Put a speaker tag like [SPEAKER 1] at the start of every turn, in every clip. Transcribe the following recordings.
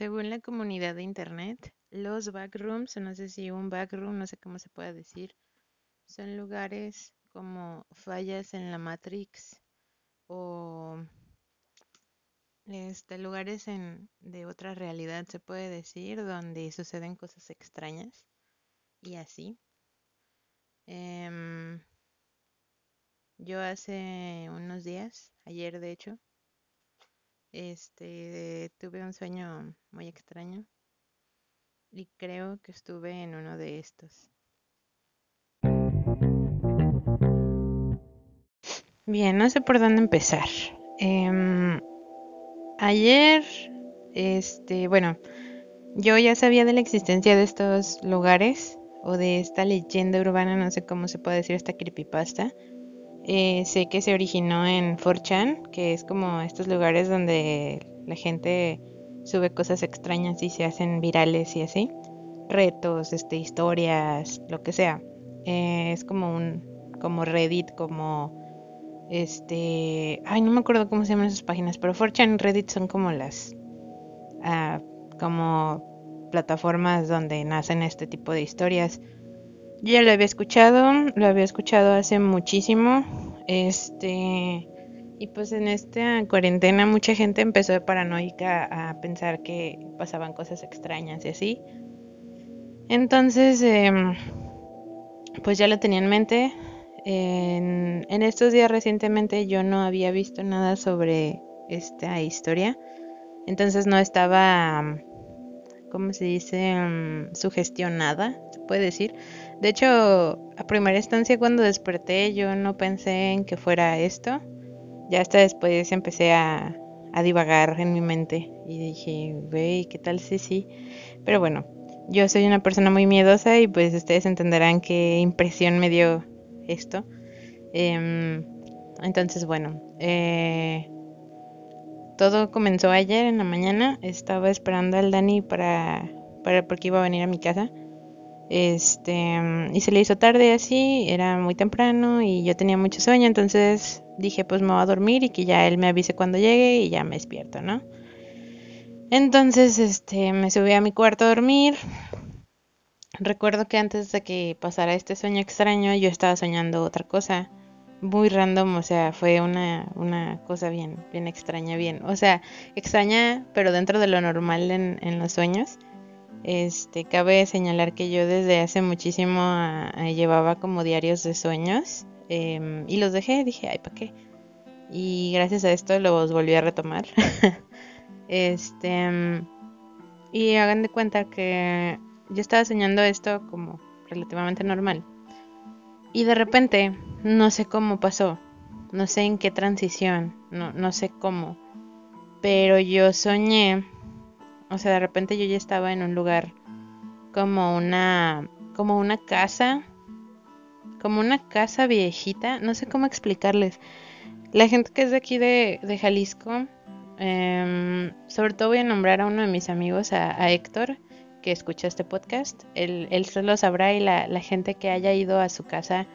[SPEAKER 1] Según la comunidad de internet, los backrooms, no sé si un backroom, no sé cómo se puede decir, son lugares como fallas en la Matrix o este, lugares en, de otra realidad, se puede decir, donde suceden cosas extrañas y así. Em, yo hace unos días, ayer de hecho, este, tuve un sueño muy extraño y creo que estuve en uno de estos. Bien, no sé por dónde empezar. Em, ayer, este, bueno, yo ya sabía de la existencia de estos lugares o de esta leyenda urbana, no sé cómo se puede decir esta creepypasta. Eh, sé que se originó en 4chan, que es como estos lugares donde la gente sube cosas extrañas y se hacen virales y así. Retos, este, historias, lo que sea. Eh, es como un, como Reddit, como este, ay, no me acuerdo cómo se llaman esas páginas, pero 4chan y Reddit son como las, ah, como plataformas donde nacen este tipo de historias. Ya lo había escuchado, lo había escuchado hace muchísimo. Este, y pues en esta cuarentena mucha gente empezó de paranoica a pensar que pasaban cosas extrañas y así. Entonces, em, pues ya lo tenía en mente. En, estos días recientemente yo no había visto nada sobre esta historia. Entonces no estaba, ¿cómo se dice? Mm, sugestionada, se puede decir. De hecho, a primera instancia cuando desperté yo no pensé en que fuera esto. Ya hasta después empecé a, divagar en mi mente y dije, güey, ¿qué tal si sí? Pero bueno, yo soy una persona muy miedosa y pues ustedes entenderán qué impresión me dio esto. Em, entonces, bueno, eh, todo comenzó ayer en la mañana. Estaba esperando al Dani para, para porque iba a venir a mi casa. Este, y se le hizo tarde así, era muy temprano y yo tenía mucho sueño, entonces dije pues me voy a dormir y que ya él me avise cuando llegue y ya me despierto, ¿no? Entonces, este, me subí a mi cuarto a dormir. Recuerdo que antes de que pasara este sueño extraño, yo estaba soñando otra cosa muy random, o sea, fue una, una cosa bien, bien extraña, bien, o sea, extraña, pero dentro de lo normal en, en los sueños. Este, cabe señalar que yo desde hace muchísimo ah, ah, llevaba como diarios de sueños em, y los dejé, dije, ay, ¿para qué? Y gracias a esto los volví a retomar. este, y hagan de cuenta que yo estaba soñando esto como relativamente normal. Y de repente, no sé cómo pasó, no sé en qué transición, no sé cómo, pero yo soñé o sea, de repente yo ya estaba en un lugar como una como una casa como una casa viejita, no sé cómo explicarles. La gente que es de aquí de, de Jalisco, em, sobre todo voy a nombrar a uno de mis amigos, a, Héctor, que escucha este podcast. Él, él lo sabrá y la, la, gente que haya ido a su casa,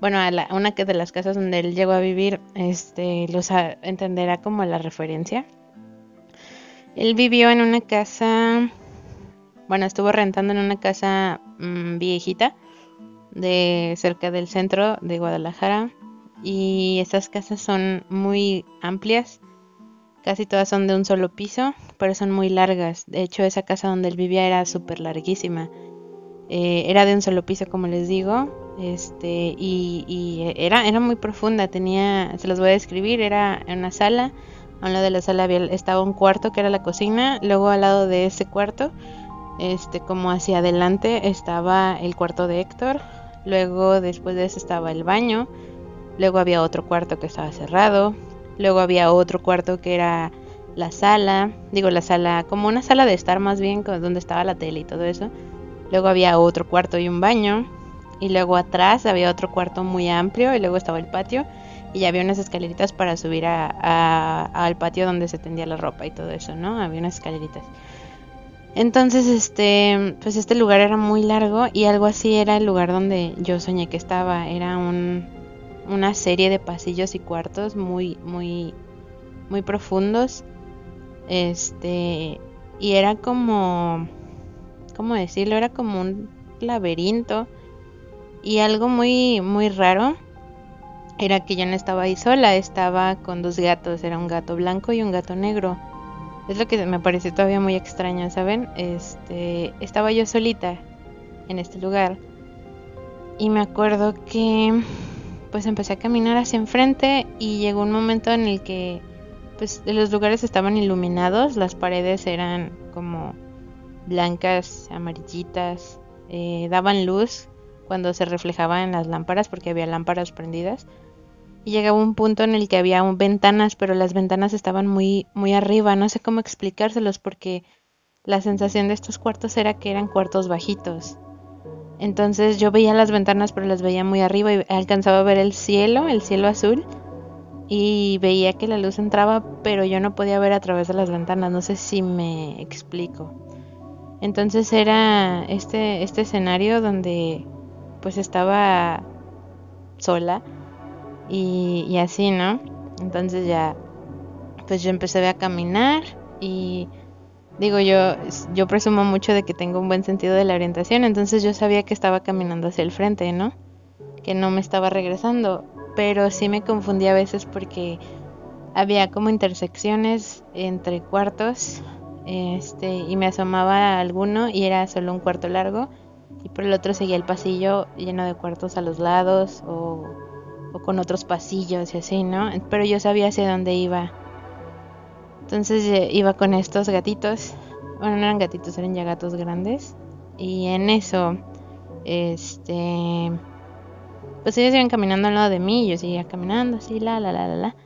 [SPEAKER 1] bueno, a la, una de las casas donde él llegó a vivir, este, los entenderá como la referencia. Él vivió en una casa, bueno, estuvo rentando en una casa mm, viejita de cerca del centro de Guadalajara y esas casas son muy amplias, casi todas son de un solo piso, pero son muy largas. De hecho, esa casa donde él vivía era súper larguísima. Eh, era de un solo piso, como les digo, este y, y, era era muy profunda. Tenía, se los voy a describir, era una sala a un lado de la sala había, estaba un cuarto que era la cocina, luego al lado de ese cuarto, este como hacia adelante estaba el cuarto de Héctor, luego después de eso estaba el baño, luego había otro cuarto que estaba cerrado, luego había otro cuarto que era la sala, digo la sala, como una sala de estar más bien, donde estaba la tele y todo eso. Luego había otro cuarto y un baño, y luego atrás había otro cuarto muy amplio, y luego estaba el patio, y había unas escaleritas para subir a, al patio donde se tendía la ropa y todo eso, ¿no? Había unas escaleritas. Entonces, este, pues este lugar era muy largo y algo así era el lugar donde yo soñé que estaba. Era un, una serie de pasillos y cuartos muy, muy, muy profundos. Este, y era como, ¿cómo decirlo? Era como un laberinto y algo muy, muy raro era que yo no estaba ahí sola, estaba con dos gatos, era un gato blanco y un gato negro. Es lo que me parece todavía muy extraño, ¿saben? Este, estaba yo solita en este lugar y me acuerdo que pues empecé a caminar hacia enfrente y llegó un momento en el que pues los lugares estaban iluminados, las paredes eran como blancas, amarillitas, eh, daban luz cuando se reflejaban en las lámparas porque había lámparas prendidas y llegaba un punto en el que había ventanas, pero las ventanas estaban muy, muy arriba, no sé cómo explicárselos porque la sensación de estos cuartos era que eran cuartos bajitos. Entonces yo veía las ventanas, pero las veía muy arriba y alcanzaba a ver el cielo, el cielo azul, y veía que la luz entraba, pero yo no podía ver a través de las ventanas, no sé si me explico. Entonces era este, este escenario donde pues estaba sola y, así, ¿no? Entonces ya, pues yo empecé a caminar y digo yo, yo presumo mucho de que tengo un buen sentido de la orientación, entonces yo sabía que estaba caminando hacia el frente, ¿no? Que no me estaba regresando, pero sí me confundía a veces porque había como intersecciones entre cuartos, este, y me asomaba a alguno y era solo un cuarto largo y por el otro seguía el pasillo lleno de cuartos a los lados o o con otros pasillos y así, ¿no? Pero yo sabía hacia dónde iba. Entonces iba con estos gatitos. Bueno, no eran gatitos, eran ya gatos grandes. Y en eso, este. Pues ellos iban caminando al lado de mí. Yo seguía caminando así, la, la, la, la, la.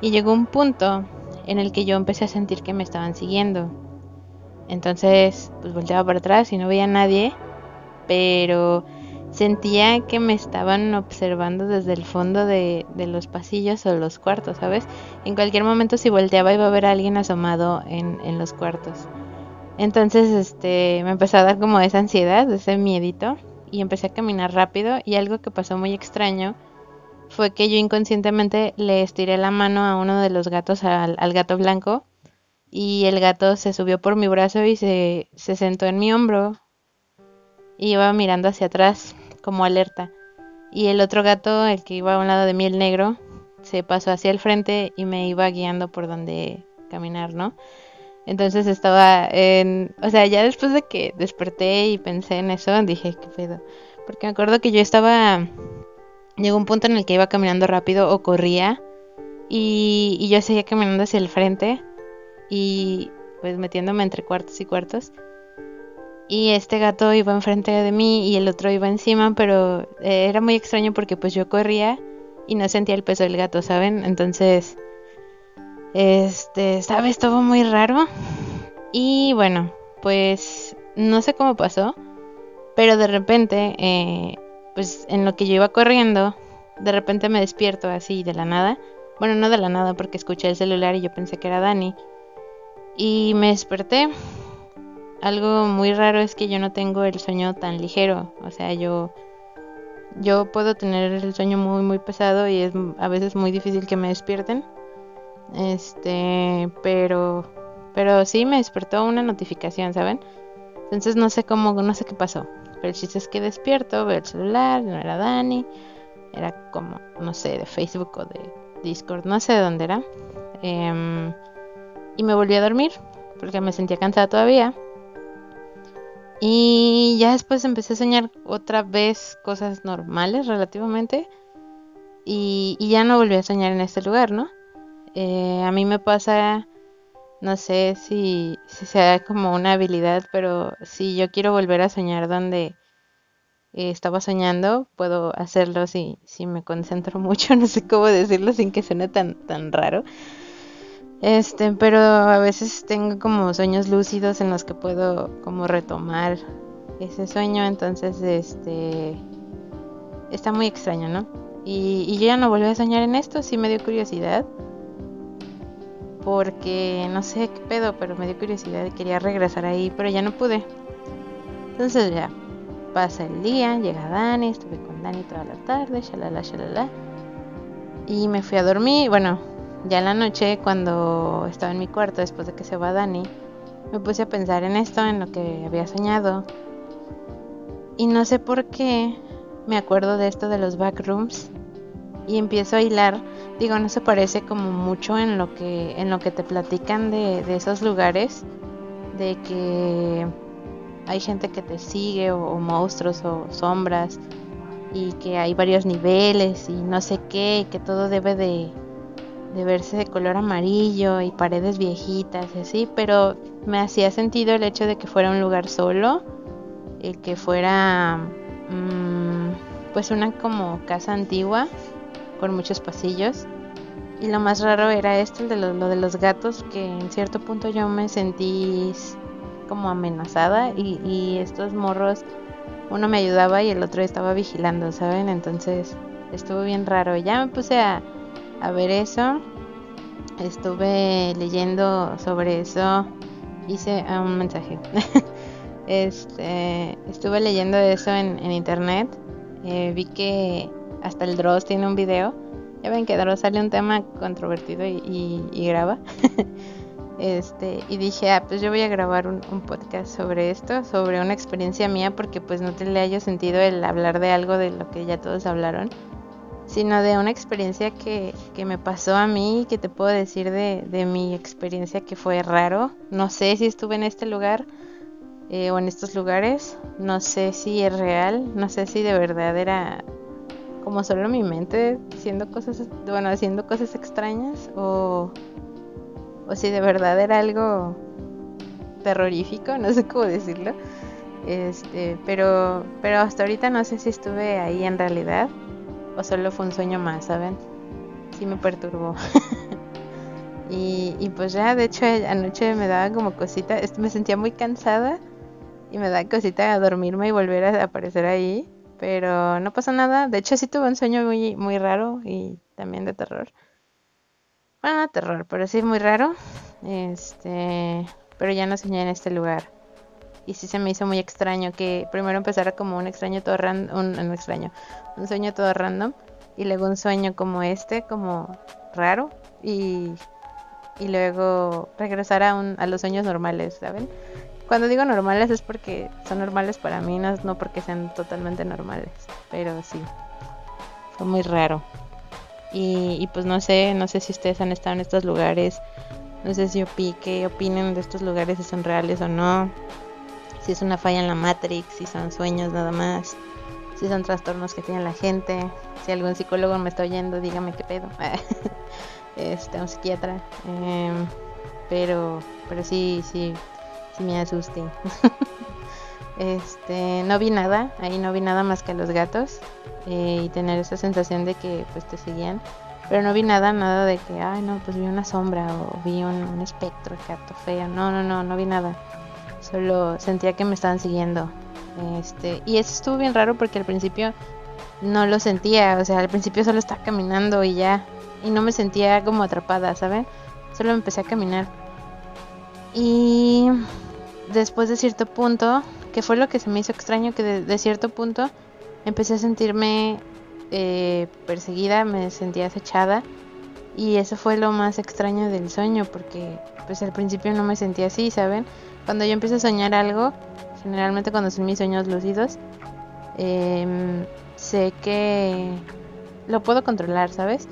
[SPEAKER 1] Y llegó un punto en el que yo empecé a sentir que me estaban siguiendo. Entonces, pues volteaba para atrás y no veía a nadie. Pero sentía que me estaban observando desde el fondo de, los pasillos o los cuartos, ¿sabes? En cualquier momento si volteaba iba a ver a alguien asomado en, en los cuartos. Entonces, este, me empezó a dar como esa ansiedad, ese miedito, y empecé a caminar rápido y algo que pasó muy extraño fue que yo inconscientemente le estiré la mano a uno de los gatos, al, al gato blanco, y el gato se subió por mi brazo y se, se sentó en mi hombro. Y iba mirando hacia atrás como alerta. Y el otro gato, el que iba a un lado de mí, el negro, se pasó hacia el frente y me iba guiando por donde caminar, ¿no? Entonces estaba en... O sea, ya después de que desperté y pensé en eso, dije, ¿qué pedo? Porque me acuerdo que yo estaba... Llegó un punto en el que iba caminando rápido o corría y, y yo seguía caminando hacia el frente y pues metiéndome entre cuartos y cuartos y este gato iba enfrente de mí y el otro iba encima, pero eh, era muy extraño porque pues yo corría y no sentía el peso del gato, ¿saben? Entonces, este, estaba Estuvo muy raro. Y bueno, pues no sé cómo pasó, pero de repente, eh, pues en lo que yo iba corriendo, de repente me despierto así de la nada. Bueno, no de la nada porque escuché el celular y yo pensé que era Dani. Y me desperté algo muy raro es que yo no tengo el sueño tan ligero. O sea, yo, yo puedo tener el sueño muy, muy pesado y es a veces muy difícil que me despierten. Este, pero, pero sí me despertó una notificación, ¿saben? Entonces no sé cómo, no sé qué pasó. Pero el chiste es que despierto, veo el celular, no era Dani, era como, no sé, de Facebook o de Discord, no sé de dónde era. Em, y me volví a dormir porque me sentía cansada todavía. Y ya después empecé a soñar otra vez cosas normales relativamente. Y, ya no volví a soñar en este lugar, ¿no? Eh, a mí me pasa, no sé si, si sea como una habilidad, pero si yo quiero volver a soñar donde estaba soñando, puedo hacerlo si, si me concentro mucho, no sé cómo decirlo sin que suene tan, tan raro. Este, pero a veces tengo como sueños lúcidos en los que puedo como retomar ese sueño, entonces este está muy extraño, ¿no? Y, yo ya no volví a soñar en esto, sí me dio curiosidad. Porque no sé qué pedo, pero me dio curiosidad y quería regresar ahí, pero ya no pude. Entonces ya, pasa el día, llega Dani, estuve con Dani toda la tarde, shalala, shalala. Y me fui a dormir, bueno, ya en la noche, cuando estaba en mi cuarto, después de que se va Dani, me puse a pensar en esto, en lo que había soñado. Y no sé por qué me acuerdo de esto de los backrooms y empiezo a hilar. Digo, no se parece como mucho en lo que en lo que te platican de, de esos lugares, de que hay gente que te sigue o, monstruos o sombras y que hay varios niveles y no sé qué, y que todo debe de, de verse de color amarillo y paredes viejitas y así, pero me hacía sentido el hecho de que fuera un lugar solo, y que fuera mm, pues una como casa antigua con muchos pasillos. Y lo más raro era esto, de lo, lo de los gatos, que en cierto punto yo me sentí como amenazada y, y estos morros, uno me ayudaba y el otro estaba vigilando, ¿saben? Entonces estuvo bien raro. Ya me puse a, a ver eso, estuve leyendo sobre eso, hice ah, un mensaje. este, estuve leyendo eso en, internet, eh, vi que hasta el Dross tiene un video. Ya ven que Dross sale un tema controvertido y, y, y graba. Este, y dije, ah, pues yo voy a grabar un, podcast sobre esto, sobre una experiencia mía, porque pues no te le haya sentido el hablar de algo de lo que ya todos hablaron, sino de una experiencia que, que me pasó a mí, que te puedo decir de, de, mi experiencia que fue raro. No sé si estuve en este lugar eh, o en estos lugares, no sé si es real, no sé si de verdad era como solo mi mente haciendo cosas, bueno, haciendo cosas extrañas o o si de verdad era algo terrorífico, no sé cómo decirlo. Este, pero, pero hasta ahorita no sé si estuve ahí en realidad o solo fue un sueño más, ¿saben? Sí me perturbó. y, y pues ya, de hecho, anoche me daba como cosita, me sentía muy cansada y me daba cosita a dormirme y volver a aparecer ahí. Pero no pasó nada. De hecho, sí tuve un sueño muy, muy raro y también de terror. Bueno, no terror, pero sí muy raro. Este, pero ya no soñé en este lugar. Y sí se me hizo muy extraño que primero empezara como un extraño todo random, un, extraño, un sueño todo random y luego un sueño como este, como raro y, y luego regresar a, un, a los sueños normales, ¿saben? Cuando digo normales es porque son normales para mí, no, no porque sean totalmente normales, pero sí, fue muy raro. Y, pues no sé, no sé si ustedes han estado en estos lugares, no sé si opi qué opinen de estos lugares, si son reales o no, si es una falla en la Matrix, si son sueños nada más, si son trastornos que tiene la gente, si algún psicólogo me está oyendo, dígame qué pedo, este, un psiquiatra, em, pero, pero sí, sí, sí me asuste. este, no vi nada, ahí no vi nada más que a los gatos. Eh, y tener esa sensación de que pues te seguían. Pero no vi nada, nada de que, ay no, pues vi una sombra o vi un, espectro, gato feo. No, no, no, no vi nada. Solo sentía que me estaban siguiendo. Este, y eso estuvo bien raro porque al principio no lo sentía, o sea, al principio solo estaba caminando y ya, y no me sentía como atrapada, ¿saben? Solo empecé a caminar. Y después de cierto punto, que fue lo que se me hizo extraño, que de cierto punto empecé a sentirme eh, perseguida, me sentía acechada y eso fue lo más extraño del sueño porque pues al principio no me sentía así, ¿saben? Cuando yo empiezo a soñar algo, generalmente cuando son mis sueños lúcidos, em, sé que lo puedo controlar, ¿sabes?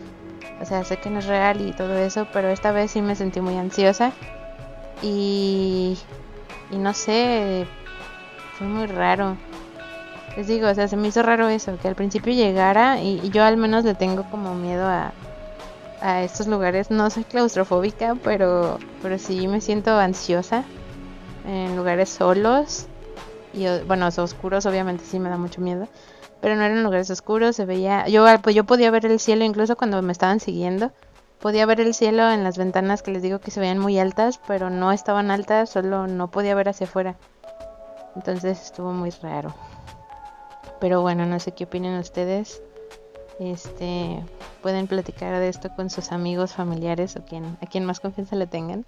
[SPEAKER 1] O sea, sé que no es real y todo eso, pero esta vez sí me sentí muy ansiosa y, y no sé, fue muy raro. Les digo, o sea, se me hizo raro eso, que al principio llegara y, yo al menos le tengo como miedo a, a estos lugares. No soy claustrofóbica, pero, pero sí me siento ansiosa en lugares solos. Y bueno, oscuros obviamente sí me da mucho miedo. Pero no eran lugares oscuros, se veía... Yo, pues yo podía ver el cielo incluso cuando me estaban siguiendo. Podía ver el cielo en las ventanas que les digo que se veían muy altas, pero no estaban altas, solo no podía ver hacia afuera. Entonces estuvo muy raro. Pero bueno, no sé qué opinan ustedes. Este, pueden platicar de esto con sus amigos, familiares o quien, a quien más confianza le tengan.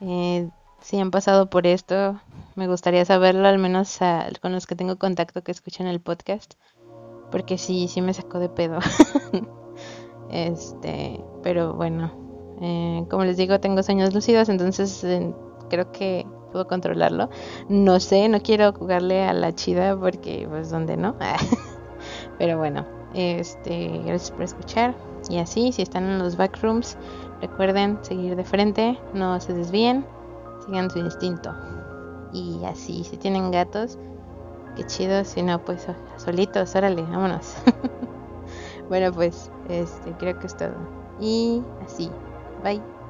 [SPEAKER 1] Eh, si han pasado por esto, me gustaría saberlo, al menos con los que tengo contacto que escuchan el podcast, porque sí, sí me sacó de pedo. este, pero bueno, eh, como les digo, tengo sueños lúcidos, entonces creo que puedo controlarlo. No sé, no quiero jugarle a la chida porque pues donde no. Pero bueno, este, gracias por escuchar. Y así, si están en los backrooms, recuerden seguir de frente, no se desvíen, sigan su instinto. Y así, si tienen gatos, qué chido, si no, pues solitos, órale, vámonos. bueno, pues este, creo que es todo. Y así, bye.